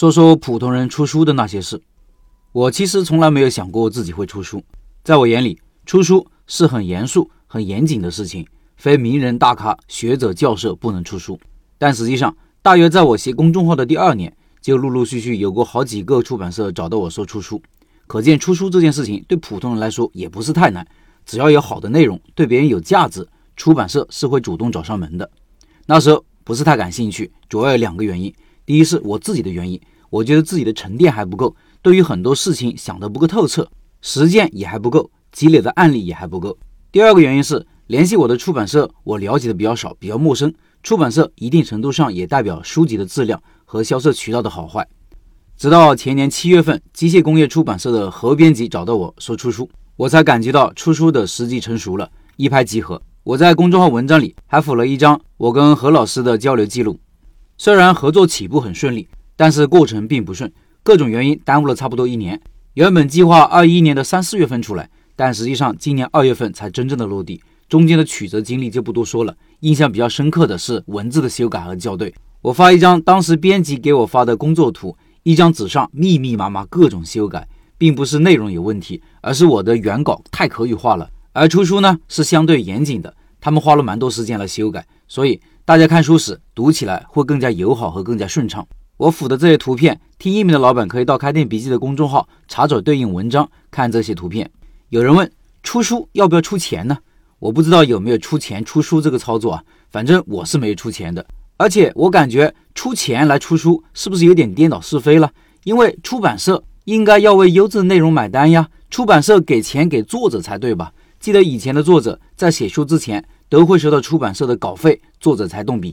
说说普通人出书的那些事。我其实从来没有想过自己会出书，在我眼里，出书是很严肃、很严谨的事情，非名人大咖、学者、教授不能出书。但实际上，大约在我写公众号的第二年，就陆陆续续有过好几个出版社找到我说出书。可见出书这件事情对普通人来说也不是太难，只要有好的内容，对别人有价值，出版社是会主动找上门的。那时候不是太感兴趣，主要有两个原因：第一是我自己的原因，我觉得自己的沉淀还不够，对于很多事情想得不够透彻，实践也还不够，积累的案例也还不够；第二个原因是联系我的出版社，我了解的比较少，比较陌生。出版社一定程度上也代表书籍的质量和销售渠道的好坏。直到前年七月份，机械工业出版社的何编辑找到我说出书，我才感觉到出书的时机成熟了，一拍即合。我在公众号文章里还附了一张我跟何老师的交流记录。虽然合作起步很顺利，但是过程并不顺，各种原因耽误了差不多一年。原本计划二一年的三四月份出来，但实际上今年二月份才真正的落地，中间的曲折经历就不多说了。印象比较深刻的是文字的修改和校对。我发一张当时编辑给我发的工作图。一张纸上密密麻麻各种修改，并不是内容有问题，而是我的原稿太口语化了。而出书呢是相对严谨的，他们花了蛮多时间来修改，所以大家看书时读起来会更加友好和更加顺畅。我附的这些图片，听音频的老板可以到开店笔记的公众号查找对应文章看这些图片。有人问出书要不要出钱呢？我不知道有没有出钱出书这个操作啊，反正我是没有出钱的。而且我感觉出钱来出书是不是有点颠倒是非了？因为出版社应该要为优质内容买单呀，出版社给钱给作者才对吧？记得以前的作者在写书之前都会收到出版社的稿费，作者才动笔。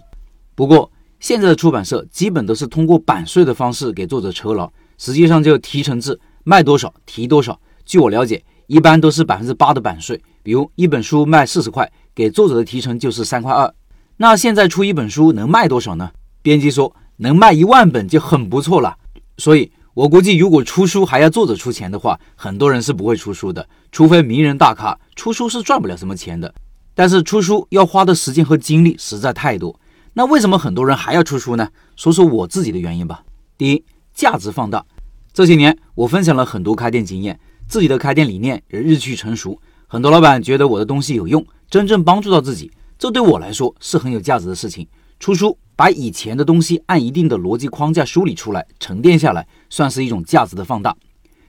不过现在的出版社基本都是通过版税的方式给作者酬劳，实际上就提成制，卖多少提多少。据我了解，一般都是百分之八的版税。比如一本书卖四十块，给作者的提成就是三块二。那现在出一本书能卖多少呢？编辑说能卖一万本就很不错了。所以我估计，如果出书还要作者出钱的话，很多人是不会出书的，除非名人大咖。出书是赚不了什么钱的。但是出书要花的时间和精力实在太多。那为什么很多人还要出书呢？说说我自己的原因吧。第一，价值放大。这些年我分享了很多开店经验，自己的开店理念也日趋成熟，很多老板觉得我的东西有用，真正帮助到自己。这对我来说是很有价值的事情。出书把以前的东西按一定的逻辑框架梳理出来、沉淀下来，算是一种价值的放大。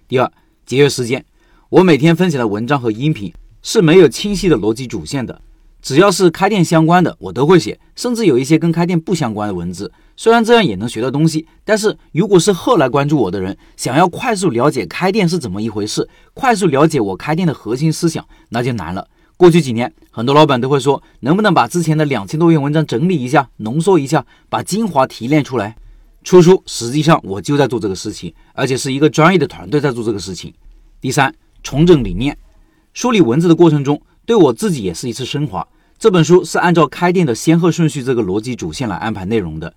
第二，节约时间。我每天分享的文章和音频是没有清晰的逻辑主线的，只要是开店相关的，我都会写，甚至有一些跟开店不相关的文字。虽然这样也能学到东西，但是如果是后来关注我的人，想要快速了解开店是怎么一回事，快速了解我开店的核心思想，那就难了。过去几年，很多老板都会说，能不能把之前的两千多篇文章整理一下、浓缩一下，把精华提炼出来出书。实际上，我就在做这个事情，而且是一个专业的团队在做这个事情。第三，重整理念，梳理文字的过程中，对我自己也是一次升华。这本书是按照开店的先后顺序这个逻辑主线来安排内容的，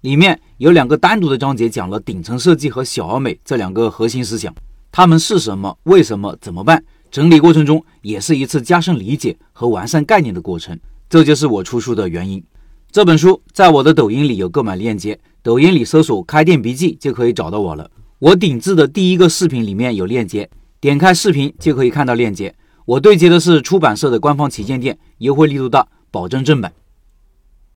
里面有两个单独的章节讲了顶层设计和小而美这两个核心思想，它们是什么、为什么、怎么办。整理过程中也是一次加深理解和完善概念的过程，这就是我出书的原因。这本书在我的抖音里有购买链接，抖音里搜索“开店笔记”就可以找到我了。我顶置的第一个视频里面有链接，点开视频就可以看到链接。我对接的是出版社的官方旗舰店，优惠力度大，保证正版。